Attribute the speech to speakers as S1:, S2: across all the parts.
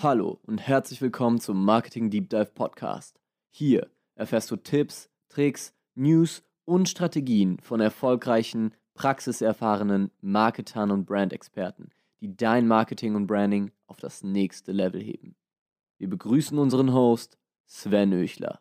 S1: Hallo und herzlich willkommen zum Marketing Deep Dive Podcast. Hier erfährst du Tipps, Tricks, News und Strategien von erfolgreichen, praxiserfahrenen Marketern und Brandexperten, die dein Marketing und Branding auf das nächste Level heben. Wir begrüßen unseren Host Sven Öchler.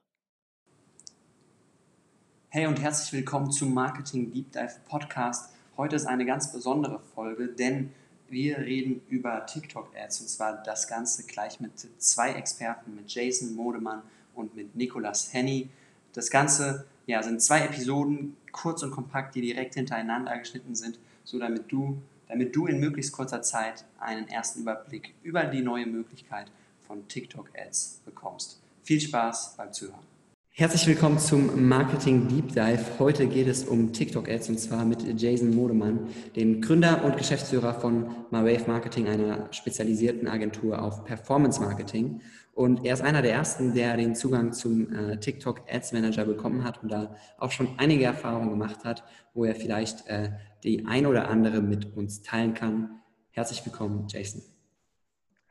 S2: Hey und herzlich willkommen zum Marketing Deep Dive Podcast. Heute ist eine ganz besondere Folge, denn wir reden über TikTok-Ads und zwar das Ganze gleich mit zwei Experten, mit Jason Modemann und mit Nicolas Henny. Das Ganze ja, sind zwei Episoden, kurz und kompakt, die direkt hintereinander geschnitten sind, so damit du, damit du in möglichst kurzer Zeit einen ersten Überblick über die neue Möglichkeit von TikTok-Ads bekommst. Viel Spaß beim Zuhören. Herzlich willkommen zum Marketing Deep Dive. Heute geht es um TikTok Ads und zwar mit Jason Modemann, dem Gründer und Geschäftsführer von MyWave Marketing, einer spezialisierten Agentur auf Performance Marketing. Und er ist einer der ersten, der den Zugang zum äh, TikTok Ads Manager bekommen hat und da auch schon einige Erfahrungen gemacht hat, wo er vielleicht äh, die ein oder andere mit uns teilen kann. Herzlich willkommen, Jason.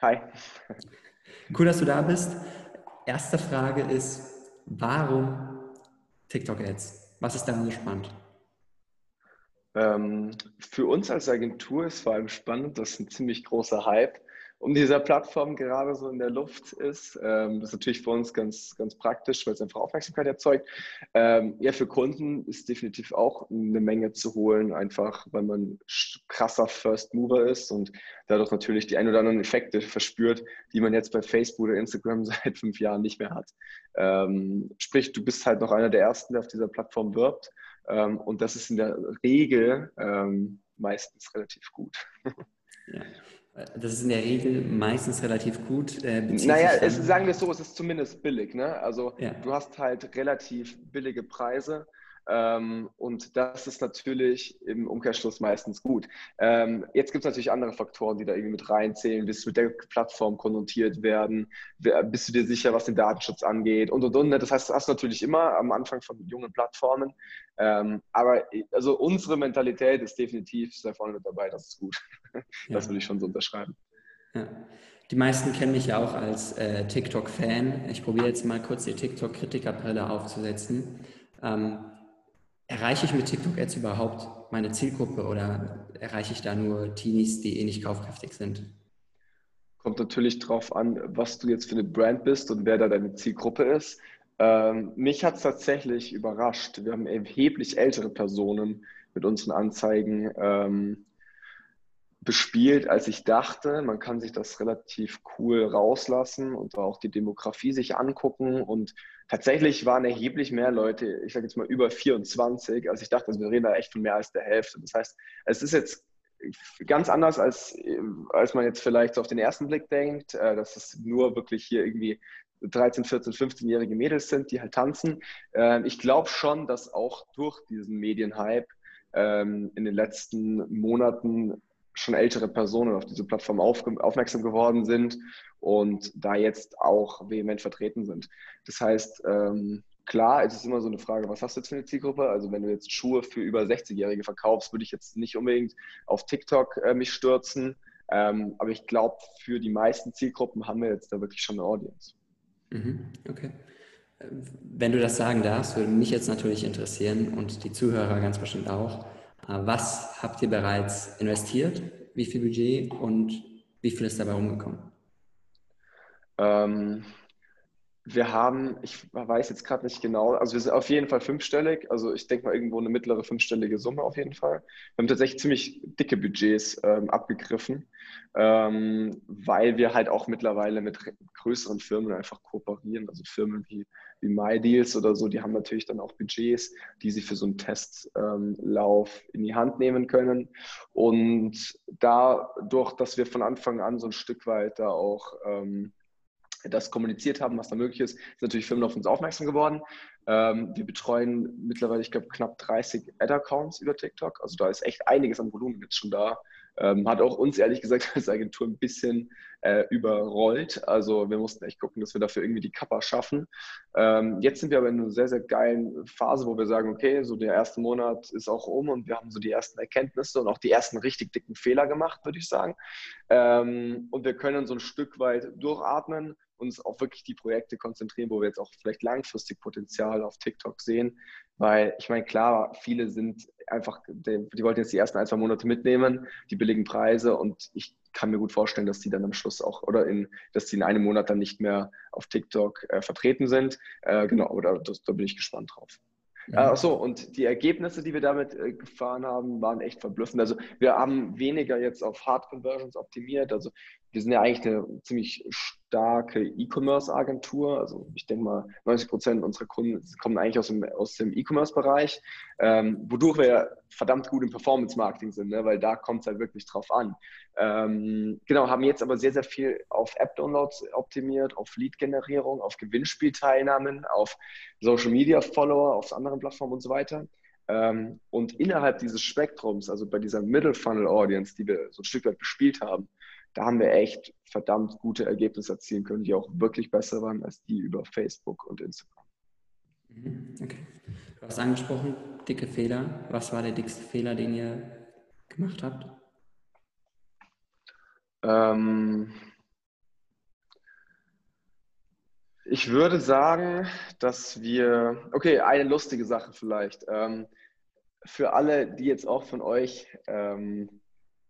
S3: Hi.
S2: Cool, dass du da bist. Erste Frage ist, Warum TikTok-Ads? Was ist daran so spannend?
S3: Ähm, für uns als Agentur ist vor allem spannend, dass ein ziemlich großer Hype um dieser Plattform gerade so in der Luft ist. Ähm, das ist natürlich für uns ganz, ganz praktisch, weil es einfach Aufmerksamkeit erzeugt. Ähm, ja, für Kunden ist definitiv auch eine Menge zu holen, einfach weil man krasser First Mover ist und dadurch natürlich die ein oder anderen Effekte verspürt, die man jetzt bei Facebook oder Instagram seit fünf Jahren nicht mehr hat. Ähm, sprich, du bist halt noch einer der Ersten, der auf dieser Plattform wirbt. Ähm, und das ist in der Regel ähm, meistens relativ gut.
S2: Ja. Das ist in der Regel meistens relativ gut.
S3: Äh, naja, es, sagen wir es so, es ist zumindest billig. Ne? Also ja. du hast halt relativ billige Preise und das ist natürlich im Umkehrschluss meistens gut. Ähm, jetzt gibt es natürlich andere Faktoren, die da irgendwie mit reinzählen. Willst du mit der Plattform konnotiert werden? Bist du dir sicher, was den Datenschutz angeht? Und, und, und. Ne? Das heißt, das hast du natürlich immer am Anfang von jungen Plattformen. Ähm, aber also unsere Mentalität ist definitiv sehr vorne mit dabei. Das ist gut. Das ja. würde ich schon so unterschreiben.
S2: Ja. Die meisten kennen mich ja auch als äh, TikTok-Fan. Ich probiere jetzt mal kurz die TikTok-Kritikerbrille aufzusetzen. Ähm, Erreiche ich mit TikTok-Ads überhaupt meine Zielgruppe oder erreiche ich da nur Teenies, die eh nicht kaufkräftig sind?
S3: Kommt natürlich drauf an, was du jetzt für eine Brand bist und wer da deine Zielgruppe ist. Ähm, mich hat es tatsächlich überrascht. Wir haben erheblich ältere Personen mit unseren Anzeigen ähm, bespielt, als ich dachte. Man kann sich das relativ cool rauslassen und auch die Demografie sich angucken. Und tatsächlich waren erheblich mehr Leute, ich sage jetzt mal über 24, als ich dachte. Also wir reden da echt von mehr als der Hälfte. Das heißt, es ist jetzt ganz anders, als, als man jetzt vielleicht so auf den ersten Blick denkt, äh, dass es nur wirklich hier irgendwie 13, 14, 15-jährige Mädels sind, die halt tanzen. Ähm, ich glaube schon, dass auch durch diesen Medienhype ähm, in den letzten Monaten schon ältere Personen auf diese Plattform auf, aufmerksam geworden sind und da jetzt auch vehement vertreten sind. Das heißt, ähm, klar, es ist immer so eine Frage, was hast du jetzt für eine Zielgruppe? Also wenn du jetzt Schuhe für über 60-Jährige verkaufst, würde ich jetzt nicht unbedingt auf TikTok äh, mich stürzen. Ähm, aber ich glaube, für die meisten Zielgruppen haben wir jetzt da wirklich schon eine Audience.
S2: Mhm, okay. Wenn du das sagen darfst, würde mich jetzt natürlich interessieren und die Zuhörer ganz bestimmt auch. Was habt ihr bereits investiert? Wie viel Budget und wie viel ist dabei rumgekommen?
S3: Ähm, wir haben, ich weiß jetzt gerade nicht genau, also wir sind auf jeden Fall fünfstellig, also ich denke mal irgendwo eine mittlere fünfstellige Summe auf jeden Fall. Wir haben tatsächlich ziemlich dicke Budgets ähm, abgegriffen, ähm, weil wir halt auch mittlerweile mit größeren Firmen einfach kooperieren, also Firmen wie, wie MyDeals oder so, die haben natürlich dann auch Budgets, die sie für so einen Testlauf ähm, in die Hand nehmen können. Und dadurch, dass wir von Anfang an so ein Stück weit da auch ähm, das kommuniziert haben, was da möglich ist, sind natürlich Firmen auf uns aufmerksam geworden. Ähm, wir betreuen mittlerweile, ich glaube, knapp 30 Ad-Accounts über TikTok. Also da ist echt einiges an Volumen jetzt schon da. Ähm, hat auch uns ehrlich gesagt als Agentur ein bisschen äh, überrollt. Also wir mussten echt gucken, dass wir dafür irgendwie die Kappa schaffen. Ähm, jetzt sind wir aber in einer sehr, sehr geilen Phase, wo wir sagen, okay, so der erste Monat ist auch um und wir haben so die ersten Erkenntnisse und auch die ersten richtig dicken Fehler gemacht, würde ich sagen. Ähm, und wir können so ein Stück weit durchatmen uns auf wirklich die Projekte konzentrieren, wo wir jetzt auch vielleicht langfristig Potenzial auf TikTok sehen. Weil ich meine, klar, viele sind einfach, die, wollten jetzt die ersten ein, zwei Monate mitnehmen, die billigen Preise und ich kann mir gut vorstellen, dass die dann am Schluss auch oder in, dass die in einem Monat dann nicht mehr auf TikTok äh, vertreten sind. Äh, genau, oder das, da bin ich gespannt drauf. Ja. Achso, und die Ergebnisse, die wir damit äh, gefahren haben, waren echt verblüffend. Also wir haben weniger jetzt auf Hard Conversions optimiert. Also wir sind ja eigentlich eine ziemlich starke E-Commerce-Agentur. Also ich denke mal, 90 Prozent unserer Kunden kommen eigentlich aus dem, aus dem E-Commerce-Bereich, ähm, wodurch wir verdammt gut im Performance-Marketing sind, ne? weil da kommt es halt wirklich drauf an. Ähm, genau, haben jetzt aber sehr, sehr viel auf App-Downloads optimiert, auf Lead-Generierung, auf Gewinnspielteilnahmen, auf Social-Media-Follower, auf anderen Plattformen und so weiter. Ähm, und innerhalb dieses Spektrums, also bei dieser Middle-Funnel-Audience, die wir so ein Stück weit bespielt haben, da haben wir echt verdammt gute Ergebnisse erzielen können, die auch wirklich besser waren als die über Facebook und Instagram.
S2: Mhm, okay. Du hast angesprochen, dicke Fehler. Was war der dickste Fehler, den ihr gemacht habt?
S3: Ähm, ich würde sagen, dass wir, okay, eine lustige Sache vielleicht. Ähm, für alle, die jetzt auch von euch ähm,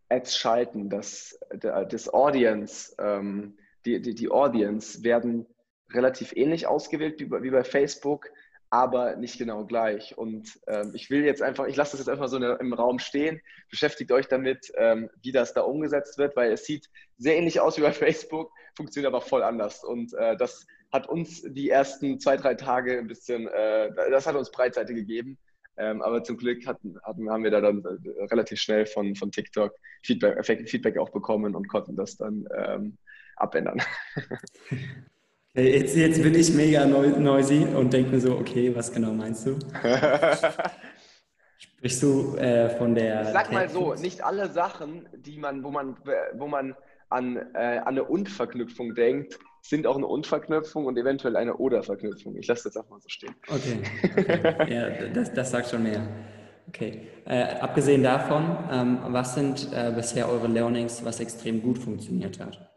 S3: Ads schalten, dass das Audience, ähm, die, die, die Audience werden relativ ähnlich ausgewählt wie bei, wie bei Facebook, aber nicht genau gleich. Und ähm, ich will jetzt einfach, ich lasse das jetzt einfach so im Raum stehen. Beschäftigt euch damit, ähm, wie das da umgesetzt wird, weil es sieht sehr ähnlich aus wie bei Facebook, funktioniert aber voll anders. Und äh, das hat uns die ersten zwei, drei Tage ein bisschen, äh, das hat uns Breitseite gegeben. Ähm, aber zum Glück hatten, hatten, haben wir da dann äh, relativ schnell von, von TikTok Feedback, Feedback auch bekommen und konnten das dann ähm, abändern.
S2: Jetzt, jetzt bin ich mega noisy und denke mir so, okay, was genau meinst du? Sprichst du äh, von der.
S3: Ich sag mal so, nicht alle Sachen, die man, wo man, wo man an, äh, an eine Und-Verknüpfung denkt, sind auch eine Und-Verknüpfung und eventuell eine Oder-Verknüpfung. Ich lasse das einfach mal so stehen.
S2: Okay, okay. ja, das, das sagt schon mehr. Okay. Äh, abgesehen davon, ähm, was sind äh, bisher eure Learnings, was extrem gut funktioniert hat?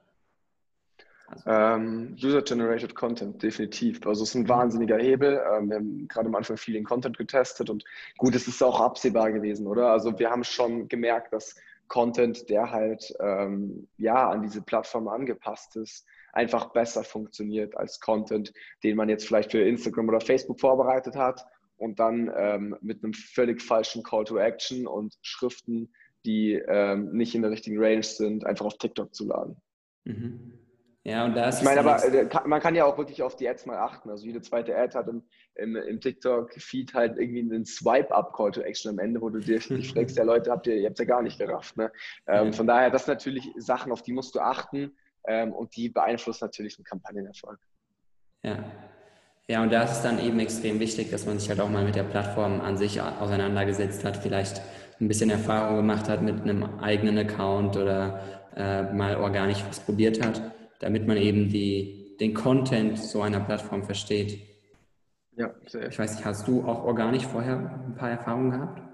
S3: Also. Ähm, User-Generated Content, definitiv. Also es ist ein wahnsinniger Hebel. Ähm, wir haben gerade am Anfang viel in Content getestet und gut, es ist auch absehbar gewesen, oder? Also wir haben schon gemerkt, dass Content, der halt ähm, ja an diese Plattform angepasst ist, einfach besser funktioniert als Content, den man jetzt vielleicht für Instagram oder Facebook vorbereitet hat und dann ähm, mit einem völlig falschen Call to Action und Schriften, die ähm, nicht in der richtigen Range sind, einfach auf TikTok zu laden. Mhm. Ja, und da ist Ich meine, aber äh, man kann ja auch wirklich auf die Ads mal achten. Also jede zweite Ad hat im, im, im TikTok-Feed halt irgendwie einen Swipe-Up-Call to Action am Ende, wo du dir dich fragst, ja Leute, habt ihr, ihr habt ja gar nicht gerafft. Ne? Ähm, ja. Von daher, das sind natürlich Sachen, auf die musst du achten ähm, und die beeinflussen natürlich den Kampagnenerfolg.
S2: Ja. Ja, und da ist es dann eben extrem wichtig, dass man sich halt auch mal mit der Plattform an sich auseinandergesetzt hat, vielleicht ein bisschen Erfahrung gemacht hat mit einem eigenen Account oder äh, mal organisch was probiert hat, damit man eben die, den Content so einer Plattform versteht. Ja, sehr. Ich weiß nicht, hast du auch organisch vorher ein paar Erfahrungen gehabt?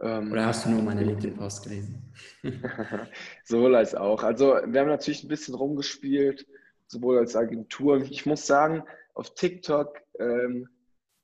S2: Ähm, Oder hast du nur meine LinkedIn-Post gelesen?
S3: sowohl als auch. Also wir haben natürlich ein bisschen rumgespielt, sowohl als Agentur. Ich muss sagen, auf TikTok ähm,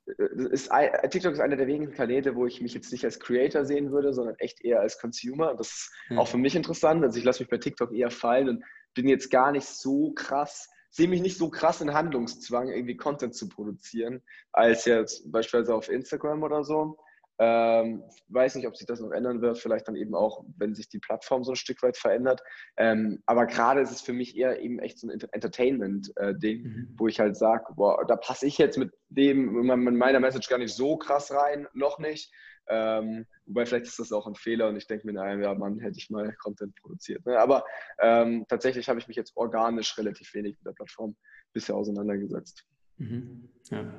S3: ist, TikTok ist einer der wenigen Kanäle, wo ich mich jetzt nicht als Creator sehen würde, sondern echt eher als Consumer. Das ist hm. auch für mich interessant. Also ich lasse mich bei TikTok eher fallen und bin jetzt gar nicht so krass, sehe mich nicht so krass in Handlungszwang, irgendwie Content zu produzieren, als jetzt beispielsweise auf Instagram oder so. Ähm, weiß nicht, ob sich das noch ändern wird, vielleicht dann eben auch, wenn sich die Plattform so ein Stück weit verändert. Ähm, aber gerade ist es für mich eher eben echt so ein Entertainment-Ding, mhm. wo ich halt sage, boah, da passe ich jetzt mit dem, mit meiner Message gar nicht so krass rein, noch nicht. Ähm, wobei vielleicht ist das auch ein Fehler und ich denke mir, naja, ja, Mann, hätte ich mal Content produziert. Ne? Aber ähm, tatsächlich habe ich mich jetzt organisch relativ wenig mit der Plattform bisher auseinandergesetzt.
S2: Mhm. Ja.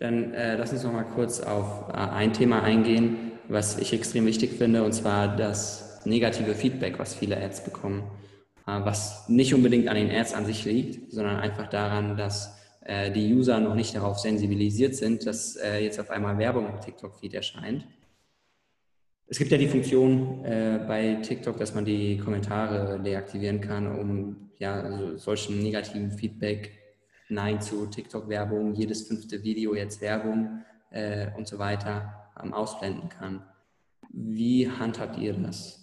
S2: Dann äh, lass uns noch mal kurz auf äh, ein Thema eingehen, was ich extrem wichtig finde, und zwar das negative Feedback, was viele Ads bekommen, äh, was nicht unbedingt an den Ads an sich liegt, sondern einfach daran, dass äh, die User noch nicht darauf sensibilisiert sind, dass äh, jetzt auf einmal Werbung im TikTok-Feed erscheint. Es gibt ja die Funktion äh, bei TikTok, dass man die Kommentare deaktivieren kann, um ja also solchen negativen Feedback, Nein zu TikTok-Werbung, jedes fünfte Video jetzt Werbung äh, und so weiter ähm, ausblenden kann. Wie handhabt ihr das?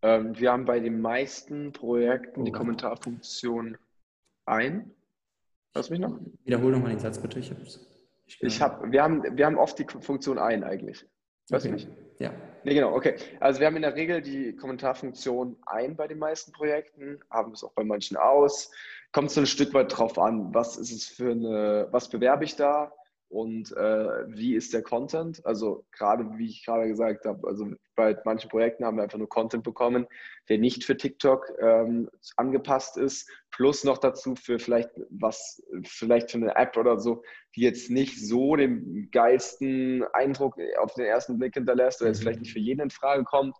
S3: Ähm, wir haben bei den meisten Projekten oh. die Kommentarfunktion ein.
S2: Du mich noch? Wiederhol nochmal den Satz bitte. Ich,
S3: ich, ich hab, wir, haben, wir haben oft die Funktion ein eigentlich. Hörst okay. mich? Ja. Nee, genau, okay. Also wir haben in der Regel die Kommentarfunktion ein bei den meisten Projekten, haben es auch bei manchen aus. Kommt so ein Stück weit drauf an, was ist es für eine, was bewerbe ich da? und äh, wie ist der Content. Also gerade, wie ich gerade gesagt habe, also bei manchen Projekten haben wir einfach nur Content bekommen, der nicht für TikTok ähm, angepasst ist, plus noch dazu für vielleicht was, vielleicht für eine App oder so, die jetzt nicht so den geilsten Eindruck auf den ersten Blick hinterlässt oder jetzt vielleicht nicht für jeden in Frage kommt.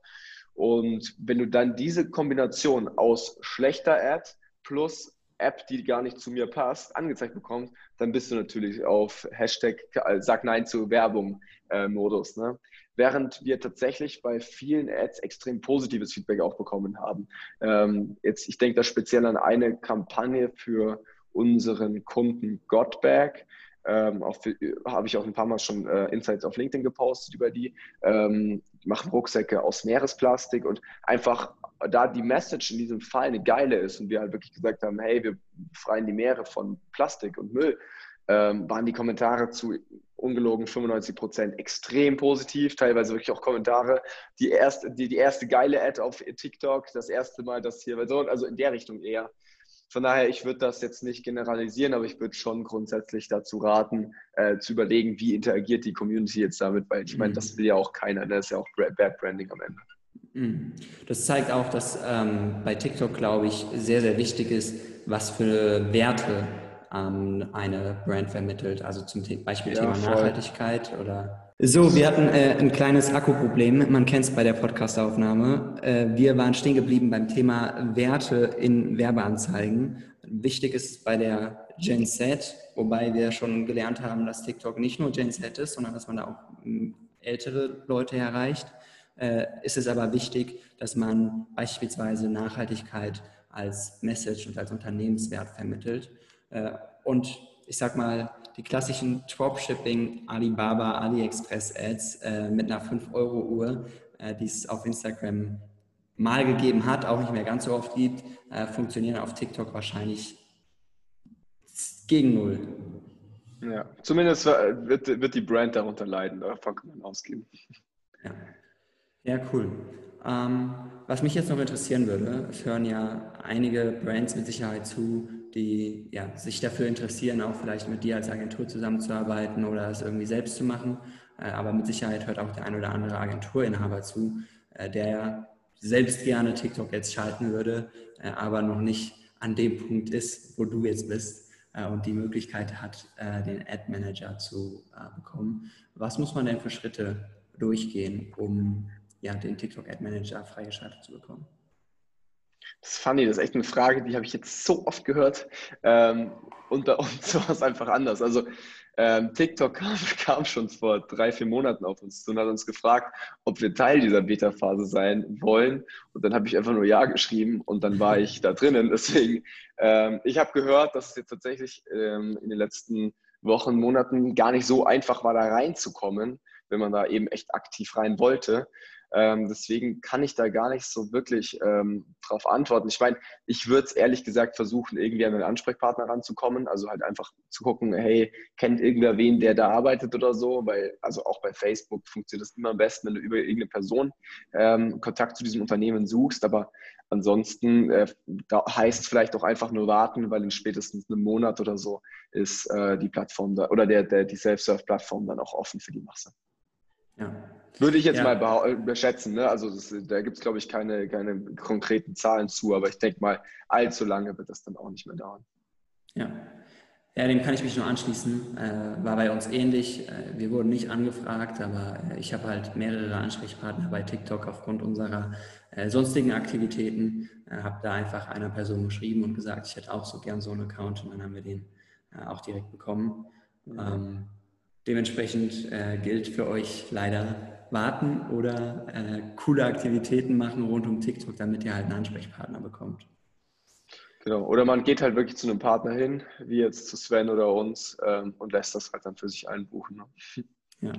S3: Und wenn du dann diese Kombination aus schlechter Ad plus App, die gar nicht zu mir passt, angezeigt bekommst, dann bist du natürlich auf Hashtag äh, Sag Nein zu Werbung äh, Modus. Ne? Während wir tatsächlich bei vielen Ads extrem positives Feedback auch bekommen haben. Ähm, jetzt, ich denke da speziell an eine Kampagne für unseren Kunden Godbag. Ähm, habe ich auch ein paar Mal schon äh, Insights auf LinkedIn gepostet über die. Ähm, die machen Rucksäcke aus Meeresplastik und einfach da die Message in diesem Fall eine geile ist und wir halt wirklich gesagt haben, hey, wir befreien die Meere von Plastik und Müll, ähm, waren die Kommentare zu ungelogen 95 Prozent extrem positiv, teilweise wirklich auch Kommentare. Die erste, die, die erste geile Ad auf TikTok, das erste Mal, dass hier, also in der Richtung eher. Von daher, ich würde das jetzt nicht generalisieren, aber ich würde schon grundsätzlich dazu raten, äh, zu überlegen, wie interagiert die Community jetzt damit, weil ich meine, das mhm. will ja auch keiner, das ne? ist ja auch Bad Branding am Ende.
S2: Mhm. Das zeigt auch, dass ähm, bei TikTok, glaube ich, sehr, sehr wichtig ist, was für Werte ähm, eine Brand vermittelt. Also zum Beispiel ja, Thema voll. Nachhaltigkeit oder. So, wir hatten äh, ein kleines Akkuproblem. Man kennt es bei der Podcastaufnahme. Äh, wir waren stehen geblieben beim Thema Werte in Werbeanzeigen. Wichtig ist es bei der Gen Z, wobei wir schon gelernt haben, dass TikTok nicht nur Gen Z ist, sondern dass man da auch hm, ältere Leute erreicht äh, ist es aber wichtig, dass man beispielsweise Nachhaltigkeit als Message und als Unternehmenswert vermittelt. Äh, und ich sag mal, die klassischen Dropshipping, Alibaba, AliExpress Ads äh, mit einer 5-Euro-Uhr, äh, die es auf Instagram mal gegeben hat, auch nicht mehr ganz so oft gibt, äh, funktionieren auf TikTok wahrscheinlich gegen null.
S3: Ja, zumindest wird, wird die Brand darunter leiden, davon kann man ausgehen.
S2: Ja. Ja, cool. Ähm, was mich jetzt noch interessieren würde, es hören ja einige Brands mit Sicherheit zu, die ja, sich dafür interessieren, auch vielleicht mit dir als Agentur zusammenzuarbeiten oder es irgendwie selbst zu machen. Äh, aber mit Sicherheit hört auch der ein oder andere Agenturinhaber zu, äh, der selbst gerne TikTok jetzt schalten würde, äh, aber noch nicht an dem Punkt ist, wo du jetzt bist äh, und die Möglichkeit hat, äh, den Ad Manager zu äh, bekommen. Was muss man denn für Schritte durchgehen, um ja, den TikTok Ad Manager freigeschaltet zu bekommen?
S3: Das ist funny, das ist echt eine Frage, die habe ich jetzt so oft gehört. Ähm, und bei uns war es einfach anders. Also ähm, TikTok kam, kam, schon vor drei, vier Monaten auf uns zu und hat uns gefragt, ob wir Teil dieser Beta-Phase sein wollen. Und dann habe ich einfach nur Ja geschrieben und dann war ich da drinnen. Deswegen, ähm, ich habe gehört, dass es jetzt tatsächlich ähm, in den letzten Wochen, Monaten gar nicht so einfach war, da reinzukommen, wenn man da eben echt aktiv rein wollte. Ähm, deswegen kann ich da gar nicht so wirklich ähm, drauf antworten. Ich meine, ich würde es ehrlich gesagt versuchen, irgendwie an einen Ansprechpartner ranzukommen. Also halt einfach zu gucken, hey, kennt irgendwer wen, der da arbeitet oder so? Weil, also auch bei Facebook funktioniert das immer am besten, wenn du über irgendeine Person ähm, Kontakt zu diesem Unternehmen suchst. Aber ansonsten äh, da heißt vielleicht auch einfach nur warten, weil in spätestens einem Monat oder so ist äh, die Plattform da oder der, der die Self-Serve-Plattform dann auch offen für die Masse. Ja. Würde ich jetzt ja. mal überschätzen. Ne? Also das, da gibt es, glaube ich, keine, keine konkreten Zahlen zu, aber ich denke mal, allzu lange wird das dann auch nicht mehr dauern.
S2: Ja. Ja, dem kann ich mich nur anschließen. Äh, war bei uns ähnlich. Äh, wir wurden nicht angefragt, aber äh, ich habe halt mehrere Ansprechpartner bei TikTok aufgrund unserer äh, sonstigen Aktivitäten. Äh, habe da einfach einer Person geschrieben und gesagt, ich hätte auch so gern so einen Account und dann haben wir den äh, auch direkt bekommen. Ähm, dementsprechend gilt für euch leider warten oder coole Aktivitäten machen rund um TikTok, damit ihr halt einen Ansprechpartner bekommt.
S3: Genau. Oder man geht halt wirklich zu einem Partner hin, wie jetzt zu Sven oder uns, ähm, und lässt das halt dann für sich einbuchen. Ne?
S2: Ja.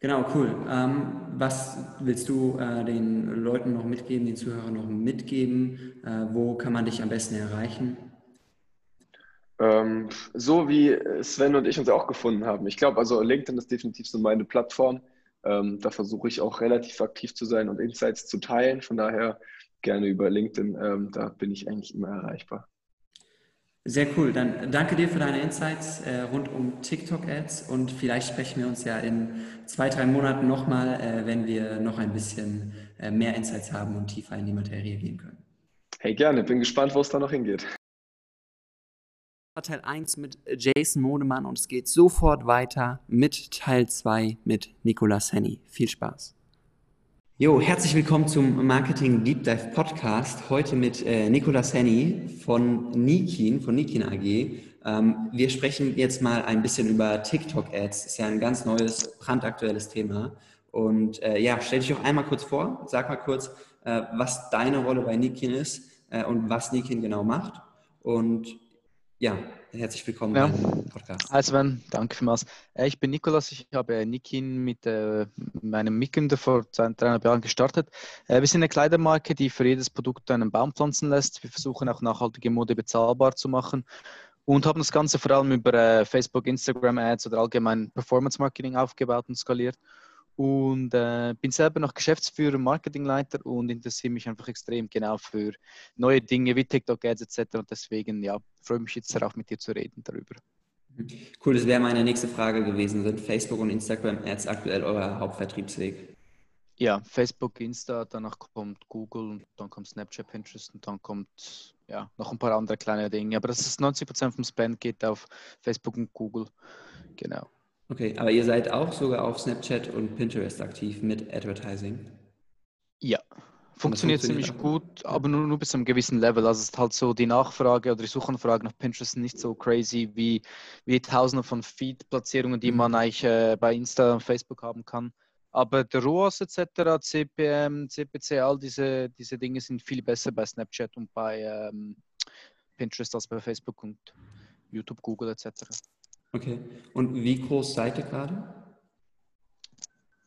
S2: Genau, cool. Ähm, was willst du äh, den Leuten noch mitgeben, den Zuhörern noch mitgeben? Äh, wo kann man dich am besten erreichen?
S3: Ähm, so wie Sven und ich uns auch gefunden haben. Ich glaube, also LinkedIn ist definitiv so meine Plattform. Ähm, da versuche ich auch relativ aktiv zu sein und Insights zu teilen. Von daher gerne über LinkedIn. Ähm, da bin ich eigentlich immer erreichbar.
S2: Sehr cool. Dann danke dir für deine Insights äh, rund um TikTok-Ads und vielleicht sprechen wir uns ja in zwei, drei Monaten nochmal, äh, wenn wir noch ein bisschen äh, mehr Insights haben und tiefer in die Materie gehen können.
S3: Hey, gerne. Bin gespannt, wo es da noch hingeht.
S2: Teil 1 mit Jason Modemann und es geht sofort weiter mit Teil 2 mit Nicolas Henny. Viel Spaß. Jo, herzlich willkommen zum Marketing Deep Dive Podcast. Heute mit äh, Nicolas Henny von Nikin, von Nikin AG. Ähm, wir sprechen jetzt mal ein bisschen über TikTok-Ads. Ist ja ein ganz neues, brandaktuelles Thema. Und äh, ja, stell dich doch einmal kurz vor. Sag mal kurz, äh, was deine Rolle bei Nikin ist äh, und was Nikin genau macht. Und ja, herzlich willkommen
S4: ja. beim Podcast. Hi Sven, danke vielmals. Äh, ich bin Nikolas, ich habe Nikin mit äh, meinem Mitgründer vor dreieinhalb Jahren gestartet. Äh, wir sind eine Kleidermarke, die für jedes Produkt einen Baum pflanzen lässt. Wir versuchen auch nachhaltige Mode bezahlbar zu machen und haben das Ganze vor allem über Facebook, Instagram Ads oder allgemein Performance Marketing aufgebaut und skaliert und äh, bin selber noch Geschäftsführer, Marketingleiter und interessiere mich einfach extrem genau für neue Dinge wie TikTok-Ads etc. Und deswegen ja, freue mich jetzt darauf, mit dir zu reden darüber.
S2: Cool, das wäre meine nächste Frage gewesen. Sind Facebook und Instagram Ads aktuell euer Hauptvertriebsweg?
S4: Ja, Facebook, Insta, danach kommt Google und dann kommt Snapchat, Pinterest und dann kommt ja noch ein paar andere kleine Dinge. Aber das ist 90% vom Spend geht auf Facebook und Google. Genau.
S2: Okay, aber ihr seid auch sogar auf Snapchat und Pinterest aktiv mit Advertising?
S4: Ja, funktioniert, funktioniert ziemlich gut, aber nur, nur bis zu einem gewissen Level. Also es ist halt so, die Nachfrage oder die Suchanfrage nach Pinterest nicht so crazy wie, wie tausende von Feed-Platzierungen, die mhm. man eigentlich äh, bei Insta und Facebook haben kann. Aber der ROAS etc., CPM, CPC, all diese, diese Dinge sind viel besser bei Snapchat und bei ähm, Pinterest als bei Facebook und YouTube, Google etc.
S2: Okay. Und wie groß seid ihr gerade?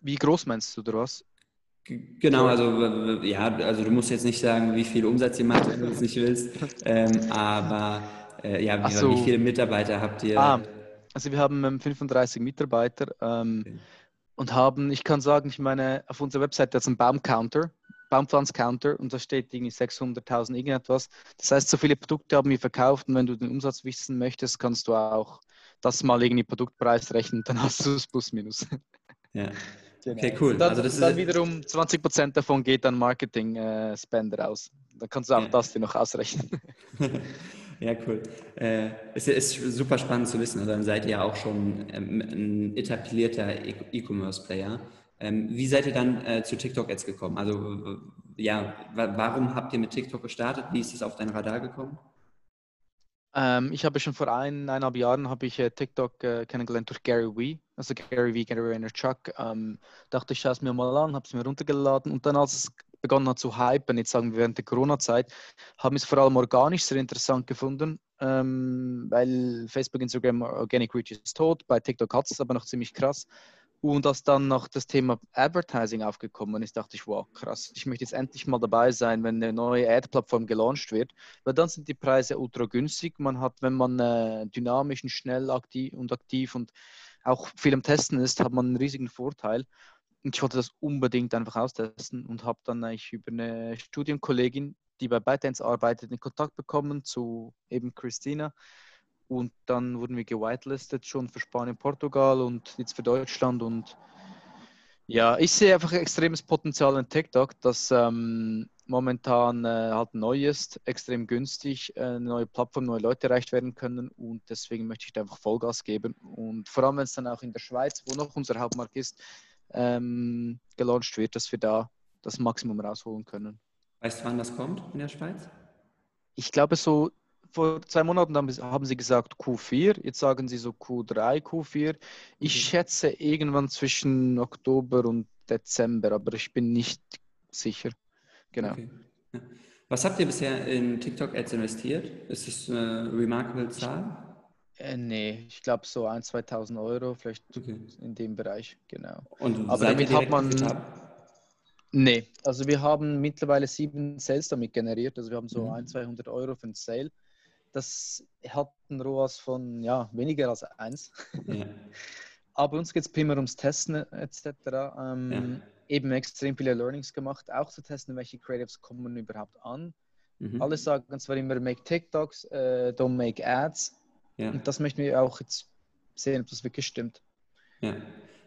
S4: Wie groß meinst du, oder was?
S2: Genau, also ja, also du musst jetzt nicht sagen, wie viel Umsatz ihr macht, wenn du es nicht willst. Ähm, aber äh, ja, wie, so. wie, viele Mitarbeiter habt ihr?
S4: Ah, also wir haben 35 ähm, Mitarbeiter ähm, okay. und haben, ich kann sagen, ich meine, auf unserer Website ist ein Baumcounter, Baumpflanzcounter und da steht irgendwie 600.000 irgendetwas. Das heißt, so viele Produkte haben wir verkauft und wenn du den Umsatz wissen möchtest, kannst du auch das mal irgendwie Produktpreis rechnen, dann hast du es plus minus.
S2: Ja. Genau. Okay, cool.
S4: Dann, also das dann ist wiederum 20% davon geht an Marketing-Spender äh, aus. Dann kannst du auch ja. das dir noch ausrechnen.
S2: ja, cool. Äh, es ist super spannend zu wissen. Also dann seid ihr ja auch schon ähm, ein etablierter e- E-Commerce-Player. Ähm, wie seid ihr dann äh, zu TikTok-Ads gekommen? Also ja, warum habt ihr mit TikTok gestartet? Wie ist es auf dein Radar gekommen?
S4: Ähm, ich habe schon vor eineinhalb Jahren habe ich äh, TikTok äh, kennengelernt durch Gary Vee, also Gary Vee, Gary Vaynerchuk. Ähm, dachte ich, schaue es mir mal an, habe es mir runtergeladen und dann, als es begonnen hat zu hypen, jetzt sagen wir während der Corona-Zeit, haben es vor allem organisch sehr interessant gefunden, ähm, weil Facebook, Instagram, Organic Reach ist tot, bei TikTok hat es aber noch ziemlich krass. Und als dann noch das Thema Advertising aufgekommen ist, dachte ich, wow, krass, ich möchte jetzt endlich mal dabei sein, wenn eine neue Ad-Plattform gelauncht wird, weil dann sind die Preise ultra günstig. Man hat, wenn man äh, dynamisch und schnell aktiv und aktiv und auch viel am Testen ist, hat man einen riesigen Vorteil. Und ich wollte das unbedingt einfach austesten und habe dann eigentlich über eine Studienkollegin, die bei ByteDance arbeitet, in Kontakt bekommen zu eben Christina und dann wurden wir gewitelistet schon für Spanien, Portugal und jetzt für Deutschland. Und ja, ich sehe einfach extremes Potenzial in TikTok, dass ähm, momentan äh, halt neu ist, extrem günstig, äh, eine neue Plattform, neue Leute erreicht werden können und deswegen möchte ich da einfach Vollgas geben und vor allem, wenn es dann auch in der Schweiz, wo noch unser Hauptmarkt ist, ähm, gelauncht wird, dass wir da das Maximum rausholen können.
S2: Weißt du, wann das kommt in der Schweiz?
S4: Ich glaube, so vor zwei Monaten haben sie gesagt Q4, jetzt sagen sie so Q3, Q4. Ich okay. schätze irgendwann zwischen Oktober und Dezember, aber ich bin nicht sicher. Genau. Okay.
S2: Was habt ihr bisher in TikTok-Ads investiert? Ist das eine remarkable Zahl?
S4: Äh, nee, ich glaube so 1.000, 2.000 Euro, vielleicht okay. in dem Bereich, genau.
S2: Und
S4: Aber damit hat man. Nee, also wir haben mittlerweile sieben Sales damit generiert. Also wir haben so mhm. 1, 200 Euro für ein Sale. Das hat einen ROAS von ja, weniger als eins. Ja. Aber uns geht es primär ums Testen etc. Ähm, ja. Eben extrem viele Learnings gemacht, auch zu testen, welche Creatives kommen überhaupt an. Mhm. Alle sagen zwar immer, make TikToks, äh, don't make Ads. Ja. Und das möchten wir auch jetzt sehen, ob das wirklich stimmt.
S2: Ja.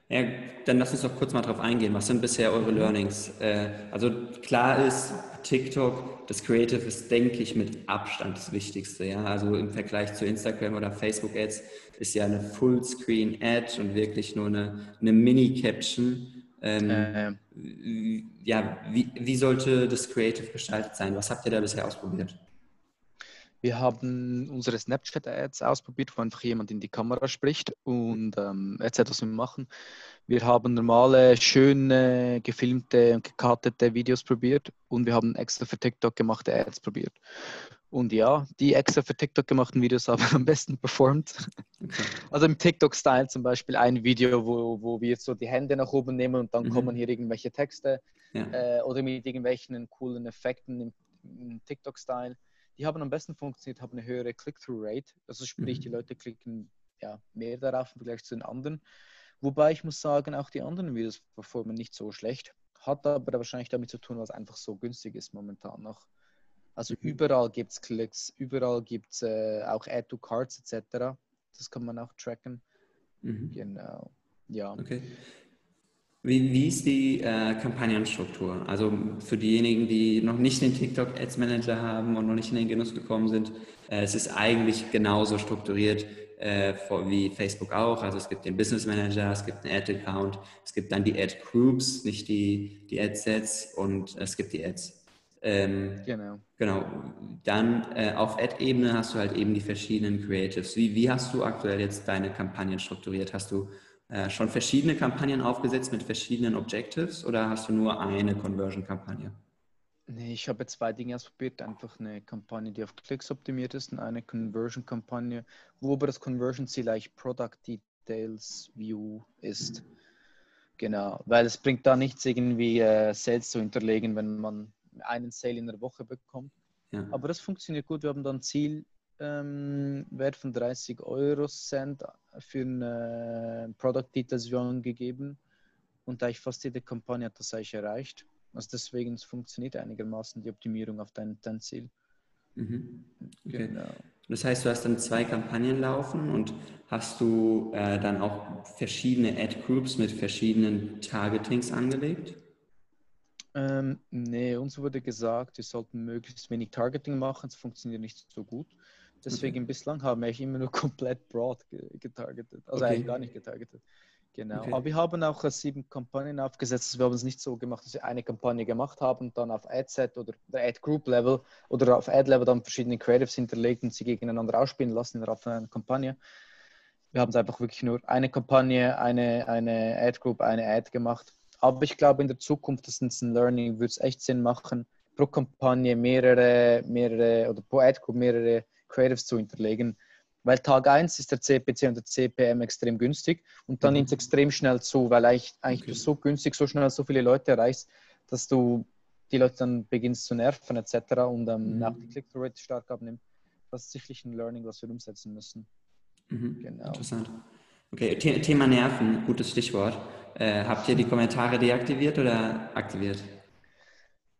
S2: Ja, dann lass uns doch kurz mal drauf eingehen. Was sind bisher eure Learnings? Äh, also klar ist, TikTok, das Creative ist, denke ich, mit Abstand das Wichtigste. Ja? Also im Vergleich zu Instagram oder Facebook Ads ist ja eine Fullscreen-Ad und wirklich nur eine, eine Mini-Caption. Ähm, äh, ja, wie, wie sollte das Creative gestaltet sein? Was habt ihr da bisher ausprobiert?
S4: Wir haben unsere Snapchat-Ads ausprobiert, wo einfach jemand in die Kamera spricht und ähm, erzählt, was wir machen. Wir haben normale, schöne, gefilmte und gekartete Videos probiert und wir haben extra für TikTok gemachte Ads probiert. Und ja, die extra für TikTok gemachten Videos haben am besten performt. Okay. Also im TikTok-Style zum Beispiel ein Video, wo, wo wir so die Hände nach oben nehmen und dann mhm. kommen hier irgendwelche Texte ja. äh, oder mit irgendwelchen coolen Effekten im, im TikTok-Style die haben am besten funktioniert, haben eine höhere Click-Through-Rate. Also sprich, mhm. die Leute klicken ja, mehr darauf im Vergleich zu den anderen. Wobei ich muss sagen, auch die anderen Videos performen nicht so schlecht. Hat aber wahrscheinlich damit zu tun, was einfach so günstig ist momentan noch. Also mhm. überall gibt es Klicks, überall gibt es äh, auch Add to Cards etc. Das kann man auch tracken. Mhm. Genau. Ja.
S2: Okay. Wie, wie ist die äh, Kampagnenstruktur? Also für diejenigen, die noch nicht den TikTok Ads Manager haben und noch nicht in den Genuss gekommen sind, äh, es ist eigentlich genauso strukturiert äh, wie Facebook auch. Also es gibt den Business Manager, es gibt einen Ad Account, es gibt dann die Ad Groups, nicht die, die Ad Sets und es gibt die Ads. Ähm, genau. Genau. Dann äh, auf Ad-Ebene hast du halt eben die verschiedenen Creatives. Wie, wie hast du aktuell jetzt deine Kampagnen strukturiert? Hast du äh, schon verschiedene Kampagnen aufgesetzt mit verschiedenen Objectives oder hast du nur eine Conversion-Kampagne?
S4: Nee, ich habe zwei Dinge ausprobiert. Einfach eine Kampagne, die auf Klicks optimiert ist und eine Conversion-Kampagne, wo aber das Conversion-Ziel eigentlich Product Details View ist. Genau, weil es bringt da nichts, irgendwie äh, Sales zu hinterlegen, wenn man einen Sale in der Woche bekommt. Ja. Aber das funktioniert gut. Wir haben dann Ziel, ähm, Wert von 30 Euro Cent für ein Product Details angegeben und eigentlich fast jede Kampagne hat das eigentlich erreicht. Also deswegen es funktioniert einigermaßen die Optimierung auf dein, dein Ziel.
S2: Mhm. Okay. Genau. Das heißt, du hast dann zwei Kampagnen laufen und hast du äh, dann auch verschiedene Ad-Groups mit verschiedenen Targetings angelegt?
S4: Ähm, nee, uns wurde gesagt, wir sollten möglichst wenig Targeting machen, es funktioniert nicht so gut. Deswegen okay. bislang haben wir immer nur komplett broad getargetet. Also okay. eigentlich gar nicht getargetet. Genau. Okay. Aber wir haben auch sieben Kampagnen aufgesetzt. Also wir haben es nicht so gemacht, dass wir eine Kampagne gemacht haben und dann auf Ad-Set oder Ad-Group-Level oder auf Ad-Level dann verschiedene Creatives hinterlegt und sie gegeneinander ausspielen lassen innerhalb von einer Kampagne. Wir haben es einfach wirklich nur eine Kampagne, eine, eine Ad-Group, eine Ad gemacht. Aber ich glaube, in der Zukunft, das ist ein Learning, würde es echt Sinn machen, pro Kampagne mehrere, mehrere oder pro Ad-Group mehrere Creatives zu hinterlegen. Weil Tag 1 ist der CPC und der CPM extrem günstig und dann mhm. nimmt es extrem schnell zu, weil eigentlich, eigentlich okay. du so günstig, so schnell so viele Leute erreichst, dass du die Leute dann beginnst zu nerven etc. und ähm, mhm. auch die Click-Through-Rate stark abnimmt. Das ist sicherlich ein Learning, was wir umsetzen müssen.
S2: Mhm. Genau. Interessant. Okay, Thema Nerven, gutes Stichwort. Äh, habt ihr die Kommentare deaktiviert oder aktiviert?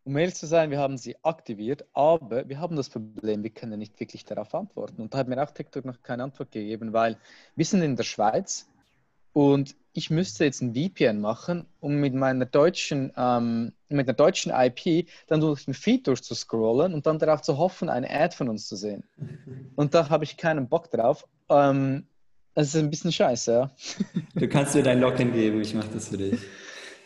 S4: Um ehrlich zu sein, wir haben sie aktiviert, aber wir haben das Problem, wir können nicht wirklich darauf antworten. Und da hat mir auch TikTok noch keine Antwort gegeben, weil wir sind in der Schweiz und ich müsste jetzt ein VPN machen, um mit meiner deutschen ähm, mit einer deutschen IP dann durch den Feed durchzuscrollen und dann darauf zu hoffen, eine Ad von uns zu sehen. Und da habe ich keinen Bock drauf. Ähm, das ist ein bisschen scheiße, ja.
S2: Du kannst mir dein Login geben, ich mache das für dich.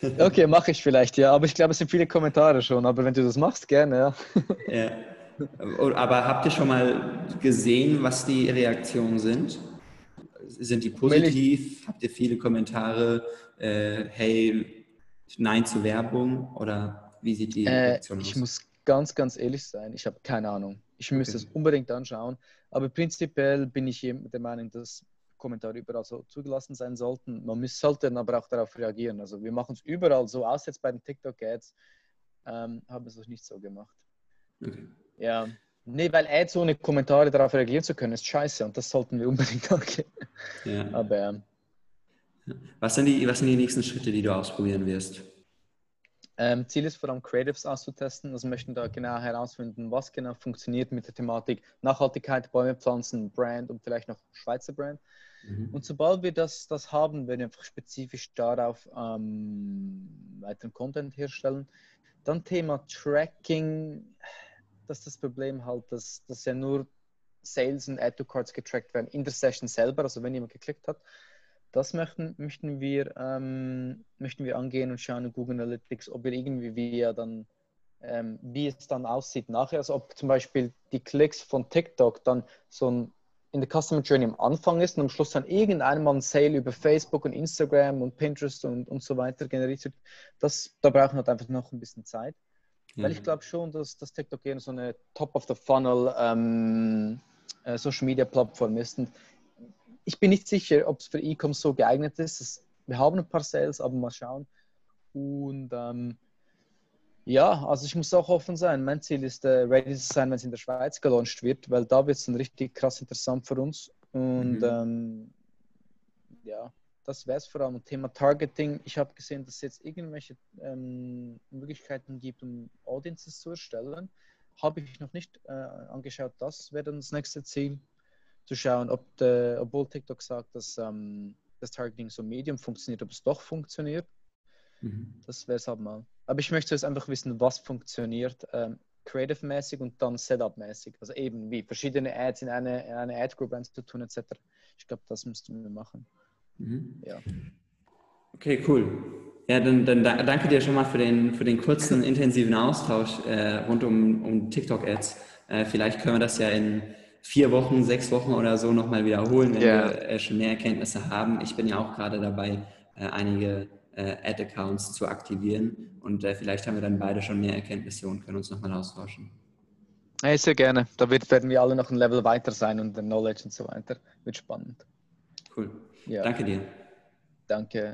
S4: Okay, mache ich vielleicht, ja. Aber ich glaube, es sind viele Kommentare schon. Aber wenn du das machst, gerne, ja.
S2: ja. Aber habt ihr schon mal gesehen, was die Reaktionen sind? Sind die positiv? Habt ihr viele Kommentare? Äh, hey, Nein zur Werbung? Oder wie sieht die
S4: äh,
S2: Reaktion
S4: äh,
S2: aus?
S4: Ich muss ganz, ganz ehrlich sein. Ich habe keine Ahnung. Ich müsste okay. es unbedingt anschauen. Aber prinzipiell bin ich der Meinung, dass Kommentare überall so zugelassen sein sollten. Man muss, sollte dann aber auch darauf reagieren. Also wir machen es überall so, außer jetzt bei den TikTok-Ads ähm, haben wir es nicht so gemacht. Okay. Ja. Nee, weil Ads ohne Kommentare darauf reagieren zu können, ist scheiße und das sollten wir unbedingt angehen. Ja. Aber ähm,
S2: was, sind die, was sind die nächsten Schritte, die du ausprobieren wirst?
S4: Ähm, Ziel ist vor allem Creatives auszutesten. Also möchten da genau herausfinden, was genau funktioniert mit der Thematik Nachhaltigkeit, Bäume pflanzen, Brand und vielleicht noch Schweizer Brand. Mhm. Und sobald wir das, das haben, werden wir einfach spezifisch darauf ähm, weiteren Content herstellen. Dann Thema Tracking das ist das Problem halt, dass, dass ja nur Sales und Add-to-Cards getrackt werden in der Session selber, also wenn jemand geklickt hat. Das möchten, möchten, wir, ähm, möchten wir angehen und schauen in Google Analytics, ob wir irgendwie wie dann, ähm, wie es dann aussieht nachher. Also ob zum Beispiel die Klicks von TikTok dann so ein in der Customer Journey am Anfang ist und am Schluss dann irgendwann mal ein Sale über Facebook und Instagram und Pinterest und, und so weiter generiert wird. Das, da brauchen wir halt einfach noch ein bisschen Zeit. Mhm. Weil ich glaube schon, dass, dass TikTok eher so eine Top-of-the-Funnel ähm, äh, Social Media Plattform ist. Und ich bin nicht sicher, ob es für E-Com so geeignet ist. Das, wir haben ein paar Sales, aber mal schauen. Und ähm, ja, also ich muss auch offen sein. Mein Ziel ist, äh, ready zu sein, wenn es in der Schweiz gelauncht wird, weil da wird es dann richtig krass interessant für uns. Und mhm. ähm, ja, das wäre es vor allem. Thema Targeting. Ich habe gesehen, dass es jetzt irgendwelche ähm, Möglichkeiten gibt, um Audiences zu erstellen. Habe ich noch nicht äh, angeschaut. Das wäre dann das nächste Ziel. Zu schauen, ob der, obwohl TikTok sagt, dass ähm, das Targeting so medium funktioniert, ob es doch funktioniert. Mhm. Das wäre es halt mal. Aber ich möchte jetzt einfach wissen, was funktioniert. Ähm, Creative-mäßig und dann Setup-mäßig. Also eben wie verschiedene Ads in eine, in eine Ad-Group einzutun, etc. Ich glaube, das müssten wir machen.
S2: Mhm. Ja. Okay, cool. Ja, dann, dann danke dir schon mal für den, für den kurzen, intensiven Austausch äh, rund um, um TikTok-Ads. Äh, vielleicht können wir das ja in vier Wochen, sechs Wochen oder so nochmal wiederholen, wenn yeah. wir äh, schon mehr Erkenntnisse haben. Ich bin ja auch gerade dabei, äh, einige Ad-Accounts zu aktivieren und äh, vielleicht haben wir dann beide schon mehr Erkenntnisse und können uns nochmal austauschen.
S4: Hey, sehr gerne. Da werden wir alle noch ein Level weiter sein und der Knowledge und so weiter. Wird spannend.
S2: Cool. Ja. Danke dir.
S4: Danke.